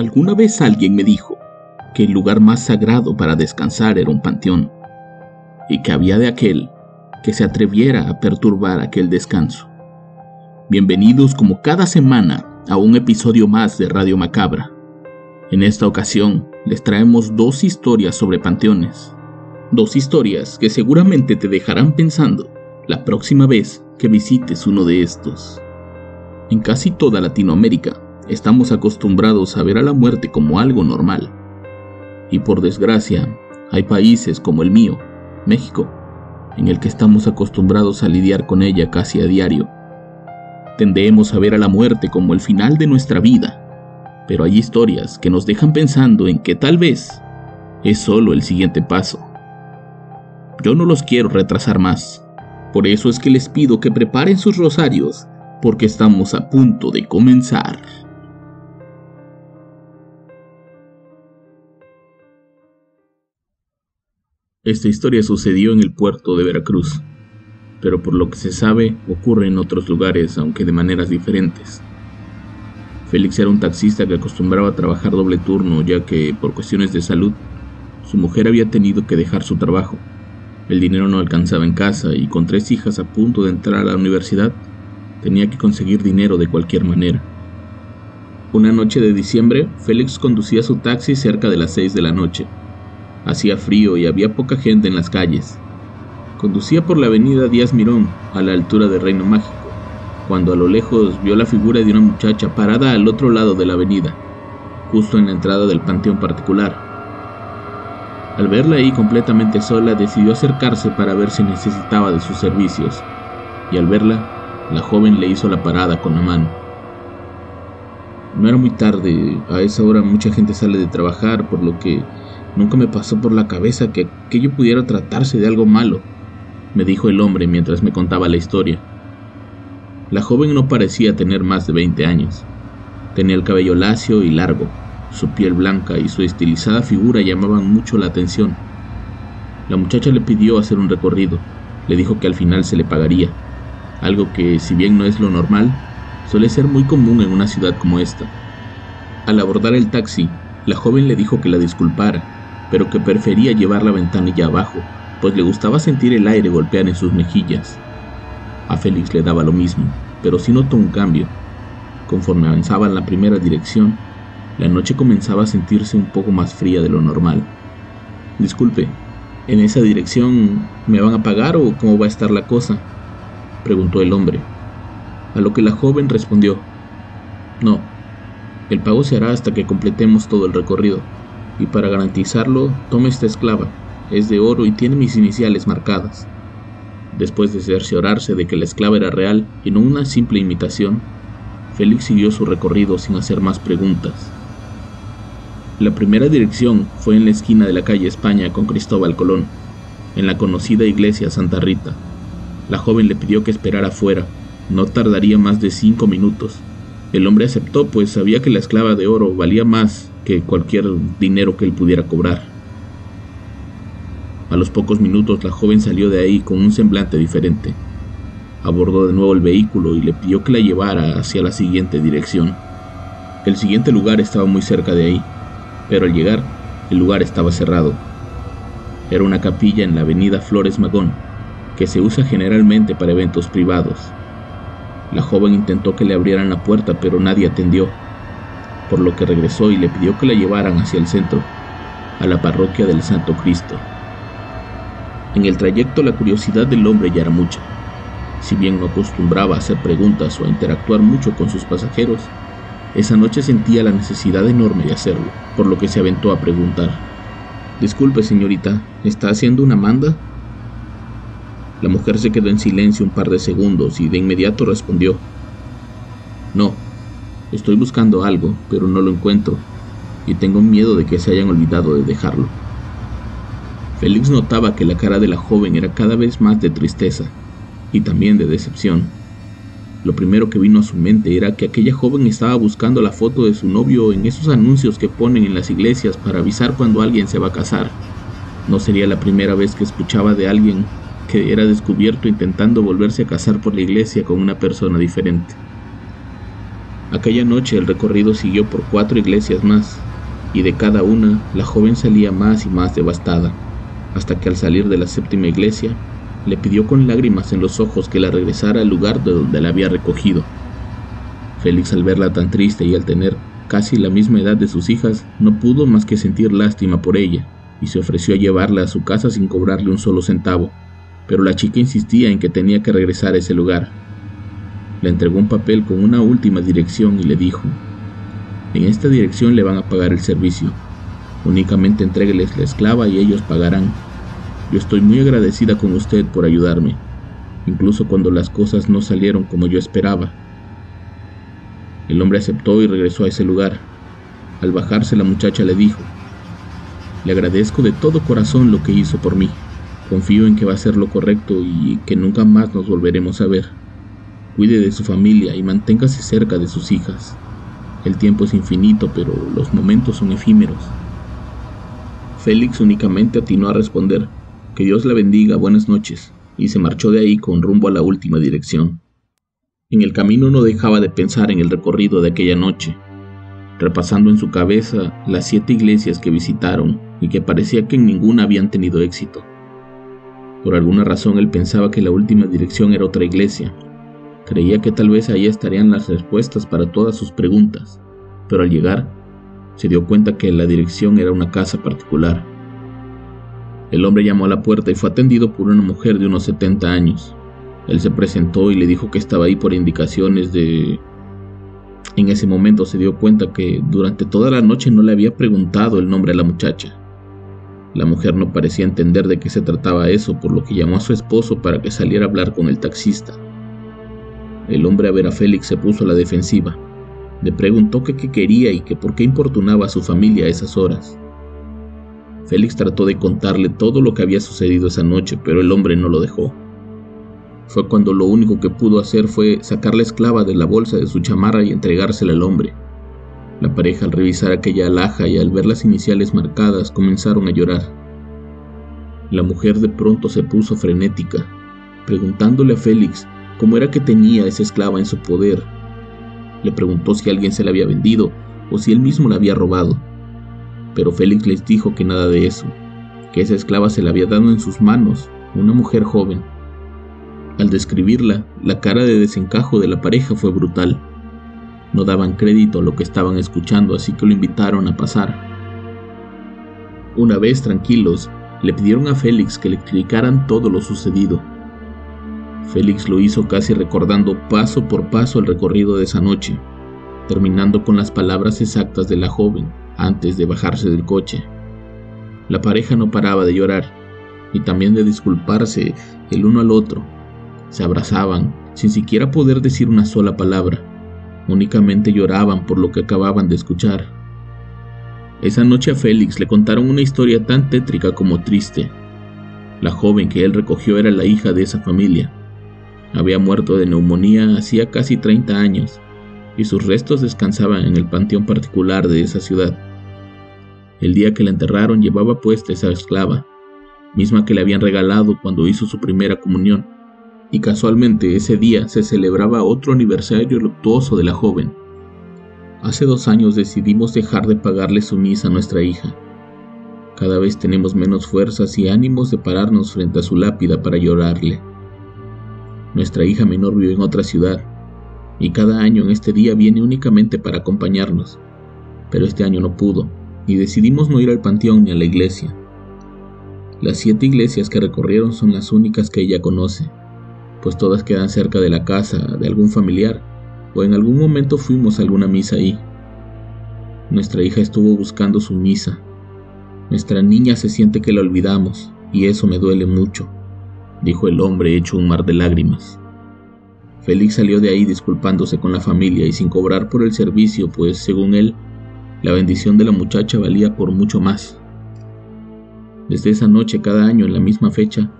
Alguna vez alguien me dijo que el lugar más sagrado para descansar era un panteón y que había de aquel que se atreviera a perturbar aquel descanso. Bienvenidos como cada semana a un episodio más de Radio Macabra. En esta ocasión les traemos dos historias sobre panteones. Dos historias que seguramente te dejarán pensando la próxima vez que visites uno de estos. En casi toda Latinoamérica estamos acostumbrados a ver a la muerte como algo normal. Y por desgracia, hay países como el mío, México, en el que estamos acostumbrados a lidiar con ella casi a diario. Tendemos a ver a la muerte como el final de nuestra vida, pero hay historias que nos dejan pensando en que tal vez es solo el siguiente paso. Yo no los quiero retrasar más, por eso es que les pido que preparen sus rosarios, porque estamos a punto de comenzar. Esta historia sucedió en el puerto de Veracruz, pero por lo que se sabe ocurre en otros lugares, aunque de maneras diferentes. Félix era un taxista que acostumbraba a trabajar doble turno, ya que, por cuestiones de salud, su mujer había tenido que dejar su trabajo. El dinero no alcanzaba en casa y con tres hijas a punto de entrar a la universidad, tenía que conseguir dinero de cualquier manera. Una noche de diciembre, Félix conducía su taxi cerca de las seis de la noche Hacía frío y había poca gente en las calles. Conducía por la avenida Díaz Mirón, a la altura de Reino Mágico, cuando a lo lejos vio la figura de una muchacha parada al otro lado de la avenida, justo en la entrada del panteón particular. Al verla ahí completamente sola, decidió acercarse para ver si necesitaba de sus servicios, y al verla, la joven le hizo la parada con la mano. No era muy tarde, a esa hora mucha gente sale de trabajar, por lo que Nunca me pasó por la cabeza que aquello pudiera tratarse de algo malo, me dijo el hombre mientras me contaba la historia. La joven no parecía tener más de 20 años. Tenía el cabello lacio y largo, su piel blanca y su estilizada figura llamaban mucho la atención. La muchacha le pidió hacer un recorrido, le dijo que al final se le pagaría, algo que, si bien no es lo normal, suele ser muy común en una ciudad como esta. Al abordar el taxi, la joven le dijo que la disculpara, pero que prefería llevar la ventanilla abajo, pues le gustaba sentir el aire golpear en sus mejillas. A Félix le daba lo mismo, pero sí notó un cambio. Conforme avanzaba en la primera dirección, la noche comenzaba a sentirse un poco más fría de lo normal. Disculpe, ¿en esa dirección me van a pagar o cómo va a estar la cosa? preguntó el hombre. A lo que la joven respondió, no, el pago se hará hasta que completemos todo el recorrido y para garantizarlo tome esta esclava. Es de oro y tiene mis iniciales marcadas. Después de cerciorarse de que la esclava era real y no una simple imitación, Félix siguió su recorrido sin hacer más preguntas. La primera dirección fue en la esquina de la calle España con Cristóbal Colón, en la conocida iglesia Santa Rita. La joven le pidió que esperara afuera, no tardaría más de cinco minutos. El hombre aceptó, pues sabía que la esclava de oro valía más que cualquier dinero que él pudiera cobrar. A los pocos minutos la joven salió de ahí con un semblante diferente. Abordó de nuevo el vehículo y le pidió que la llevara hacia la siguiente dirección. El siguiente lugar estaba muy cerca de ahí, pero al llegar, el lugar estaba cerrado. Era una capilla en la avenida Flores Magón, que se usa generalmente para eventos privados. La joven intentó que le abrieran la puerta, pero nadie atendió por lo que regresó y le pidió que la llevaran hacia el centro, a la parroquia del Santo Cristo. En el trayecto la curiosidad del hombre ya era mucha. Si bien no acostumbraba a hacer preguntas o a interactuar mucho con sus pasajeros, esa noche sentía la necesidad enorme de hacerlo, por lo que se aventó a preguntar. Disculpe, señorita, ¿está haciendo una manda? La mujer se quedó en silencio un par de segundos y de inmediato respondió, No, estoy buscando algo, pero no lo encuentro, y tengo miedo de que se hayan olvidado de dejarlo. Félix notaba que la cara de la joven era cada vez más de tristeza y también de decepción. Lo primero que vino a su mente era que aquella joven estaba buscando la foto de su novio en esos anuncios que ponen en las iglesias para avisar cuando alguien se va a casar. No sería la primera vez que escuchaba de alguien que era descubierto intentando volverse a casar por la iglesia con una persona diferente. Aquella noche el recorrido siguió por cuatro iglesias más, y de cada una la joven salía más y más devastada, hasta que al salir de la séptima iglesia, le pidió con lágrimas en los ojos que la regresara al lugar de donde la había recogido. Félix al verla tan triste y al tener casi la misma edad de sus hijas, no pudo más que sentir lástima por ella, y se ofreció a llevarla a su casa sin cobrarle un solo centavo pero la chica insistía en que tenía que regresar a ese lugar. Le entregó un papel con una última dirección y le dijo, en esta dirección le van a pagar el servicio. Únicamente entrégueles la esclava y ellos pagarán. Yo estoy muy agradecida con usted por ayudarme, incluso cuando las cosas no salieron como yo esperaba. El hombre aceptó y regresó a ese lugar. Al bajarse la muchacha le dijo, le agradezco de todo corazón lo que hizo por mí. Confío en que va a ser lo correcto y que nunca más nos volveremos a ver. Cuide de su familia y manténgase cerca de sus hijas. El tiempo es infinito, pero los momentos son efímeros. Félix únicamente atinó a responder, que Dios la bendiga, buenas noches, y se marchó de ahí con rumbo a la última dirección. En el camino no dejaba de pensar en el recorrido de aquella noche, repasando en su cabeza las siete iglesias que visitaron y que parecía que en ninguna habían tenido éxito. Por alguna razón él pensaba que la última dirección era otra iglesia. Creía que tal vez ahí estarían las respuestas para todas sus preguntas, pero al llegar se dio cuenta que la dirección era una casa particular. El hombre llamó a la puerta y fue atendido por una mujer de unos 70 años. Él se presentó y le dijo que estaba ahí por indicaciones de... En ese momento se dio cuenta que durante toda la noche no le había preguntado el nombre a la muchacha. La mujer no parecía entender de qué se trataba eso, por lo que llamó a su esposo para que saliera a hablar con el taxista. El hombre a ver a Félix se puso a la defensiva. Le preguntó qué quería y que por qué importunaba a su familia a esas horas. Félix trató de contarle todo lo que había sucedido esa noche, pero el hombre no lo dejó. Fue cuando lo único que pudo hacer fue sacar la esclava de la bolsa de su chamarra y entregársela al hombre. La pareja al revisar aquella alhaja y al ver las iniciales marcadas comenzaron a llorar. La mujer de pronto se puso frenética, preguntándole a Félix cómo era que tenía esa esclava en su poder. Le preguntó si alguien se la había vendido o si él mismo la había robado. Pero Félix les dijo que nada de eso, que esa esclava se la había dado en sus manos una mujer joven. Al describirla, la cara de desencajo de la pareja fue brutal. No daban crédito a lo que estaban escuchando, así que lo invitaron a pasar. Una vez tranquilos, le pidieron a Félix que le explicaran todo lo sucedido. Félix lo hizo casi recordando paso por paso el recorrido de esa noche, terminando con las palabras exactas de la joven antes de bajarse del coche. La pareja no paraba de llorar y también de disculparse el uno al otro. Se abrazaban sin siquiera poder decir una sola palabra. Únicamente lloraban por lo que acababan de escuchar. Esa noche a Félix le contaron una historia tan tétrica como triste. La joven que él recogió era la hija de esa familia. Había muerto de neumonía hacía casi 30 años y sus restos descansaban en el panteón particular de esa ciudad. El día que la enterraron llevaba puesta esa esclava, misma que le habían regalado cuando hizo su primera comunión y casualmente ese día se celebraba otro aniversario luctuoso de la joven. Hace dos años decidimos dejar de pagarle su misa a nuestra hija. Cada vez tenemos menos fuerzas y ánimos de pararnos frente a su lápida para llorarle. Nuestra hija menor vive en otra ciudad y cada año en este día viene únicamente para acompañarnos, pero este año no pudo y decidimos no ir al panteón ni a la iglesia. Las siete iglesias que recorrieron son las únicas que ella conoce pues todas quedan cerca de la casa de algún familiar, o en algún momento fuimos a alguna misa ahí. Nuestra hija estuvo buscando su misa. Nuestra niña se siente que la olvidamos, y eso me duele mucho. Dijo el hombre hecho un mar de lágrimas. Félix salió de ahí disculpándose con la familia y sin cobrar por el servicio, pues según él, la bendición de la muchacha valía por mucho más. Desde esa noche, cada año en la misma fecha,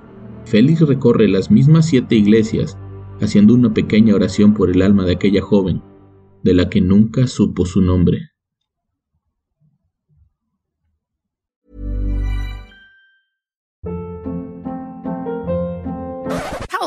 Félix recorre las mismas siete iglesias, haciendo una pequeña oración por el alma de aquella joven, de la que nunca supo su nombre.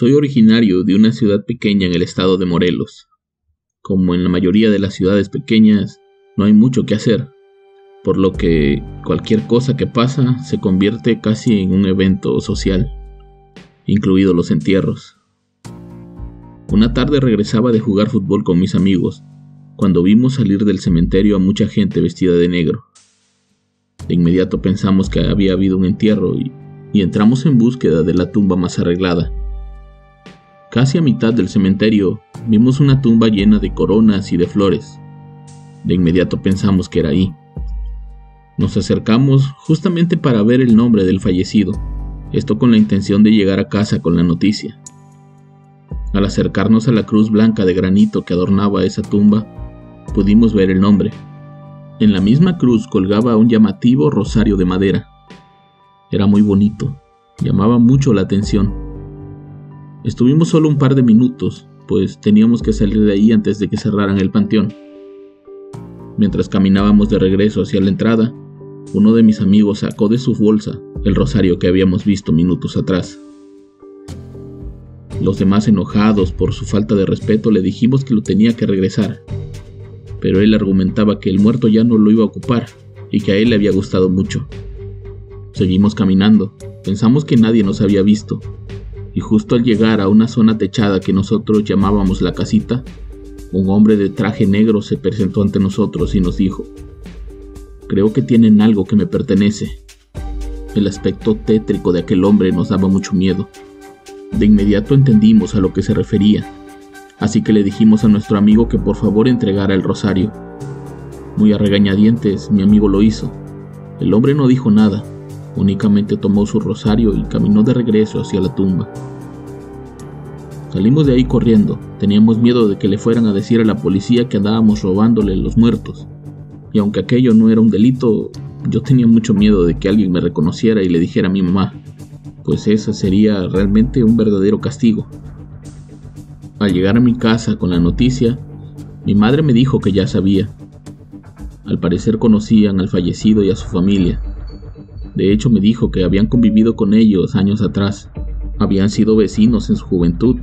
Soy originario de una ciudad pequeña en el estado de Morelos. Como en la mayoría de las ciudades pequeñas, no hay mucho que hacer, por lo que cualquier cosa que pasa se convierte casi en un evento social, incluidos los entierros. Una tarde regresaba de jugar fútbol con mis amigos, cuando vimos salir del cementerio a mucha gente vestida de negro. De inmediato pensamos que había habido un entierro y, y entramos en búsqueda de la tumba más arreglada. Casi a mitad del cementerio vimos una tumba llena de coronas y de flores. De inmediato pensamos que era ahí. Nos acercamos justamente para ver el nombre del fallecido, esto con la intención de llegar a casa con la noticia. Al acercarnos a la cruz blanca de granito que adornaba esa tumba, pudimos ver el nombre. En la misma cruz colgaba un llamativo rosario de madera. Era muy bonito, llamaba mucho la atención. Estuvimos solo un par de minutos, pues teníamos que salir de ahí antes de que cerraran el panteón. Mientras caminábamos de regreso hacia la entrada, uno de mis amigos sacó de su bolsa el rosario que habíamos visto minutos atrás. Los demás enojados por su falta de respeto le dijimos que lo tenía que regresar, pero él argumentaba que el muerto ya no lo iba a ocupar y que a él le había gustado mucho. Seguimos caminando, pensamos que nadie nos había visto, y justo al llegar a una zona techada que nosotros llamábamos la casita, un hombre de traje negro se presentó ante nosotros y nos dijo, creo que tienen algo que me pertenece. El aspecto tétrico de aquel hombre nos daba mucho miedo. De inmediato entendimos a lo que se refería, así que le dijimos a nuestro amigo que por favor entregara el rosario. Muy a regañadientes, mi amigo lo hizo. El hombre no dijo nada, Únicamente tomó su rosario y caminó de regreso hacia la tumba. Salimos de ahí corriendo. Teníamos miedo de que le fueran a decir a la policía que andábamos robándole los muertos. Y aunque aquello no era un delito, yo tenía mucho miedo de que alguien me reconociera y le dijera a mi mamá, pues ese sería realmente un verdadero castigo. Al llegar a mi casa con la noticia, mi madre me dijo que ya sabía. Al parecer conocían al fallecido y a su familia. De hecho, me dijo que habían convivido con ellos años atrás. Habían sido vecinos en su juventud,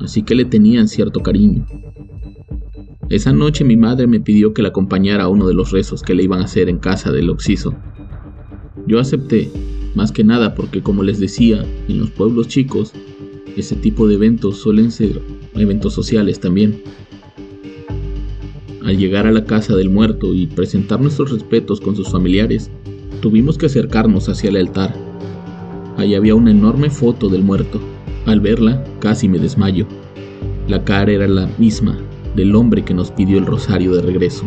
así que le tenían cierto cariño. Esa noche mi madre me pidió que la acompañara a uno de los rezos que le iban a hacer en casa del Oxiso. Yo acepté, más que nada porque como les decía, en los pueblos chicos, ese tipo de eventos suelen ser eventos sociales también. Al llegar a la casa del muerto y presentar nuestros respetos con sus familiares, Tuvimos que acercarnos hacia el altar. Allí había una enorme foto del muerto. Al verla, casi me desmayo. La cara era la misma del hombre que nos pidió el rosario de regreso.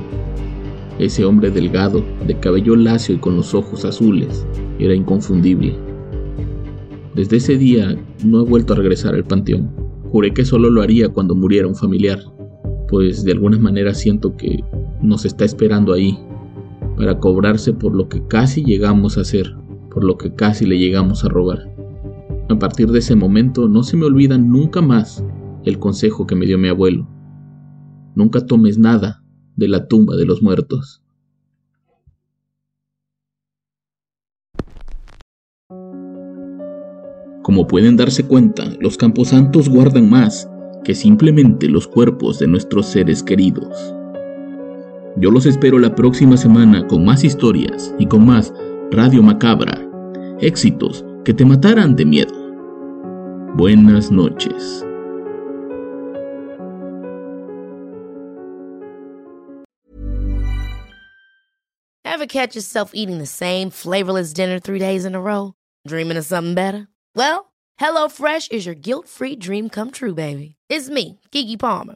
Ese hombre delgado, de cabello lacio y con los ojos azules, era inconfundible. Desde ese día no he vuelto a regresar al panteón. Juré que solo lo haría cuando muriera un familiar, pues de alguna manera siento que nos está esperando ahí para cobrarse por lo que casi llegamos a hacer, por lo que casi le llegamos a robar. A partir de ese momento no se me olvida nunca más el consejo que me dio mi abuelo. Nunca tomes nada de la tumba de los muertos. Como pueden darse cuenta, los camposantos guardan más que simplemente los cuerpos de nuestros seres queridos. Yo los espero la próxima semana con más historias y con más Radio Macabra. Éxitos que te mataran de miedo. Buenas noches. Ever catch yourself eating the same flavorless dinner three days in a row? Dreaming of something better? Well, HelloFresh is your guilt-free dream come true, baby. It's me, Kiki Palmer.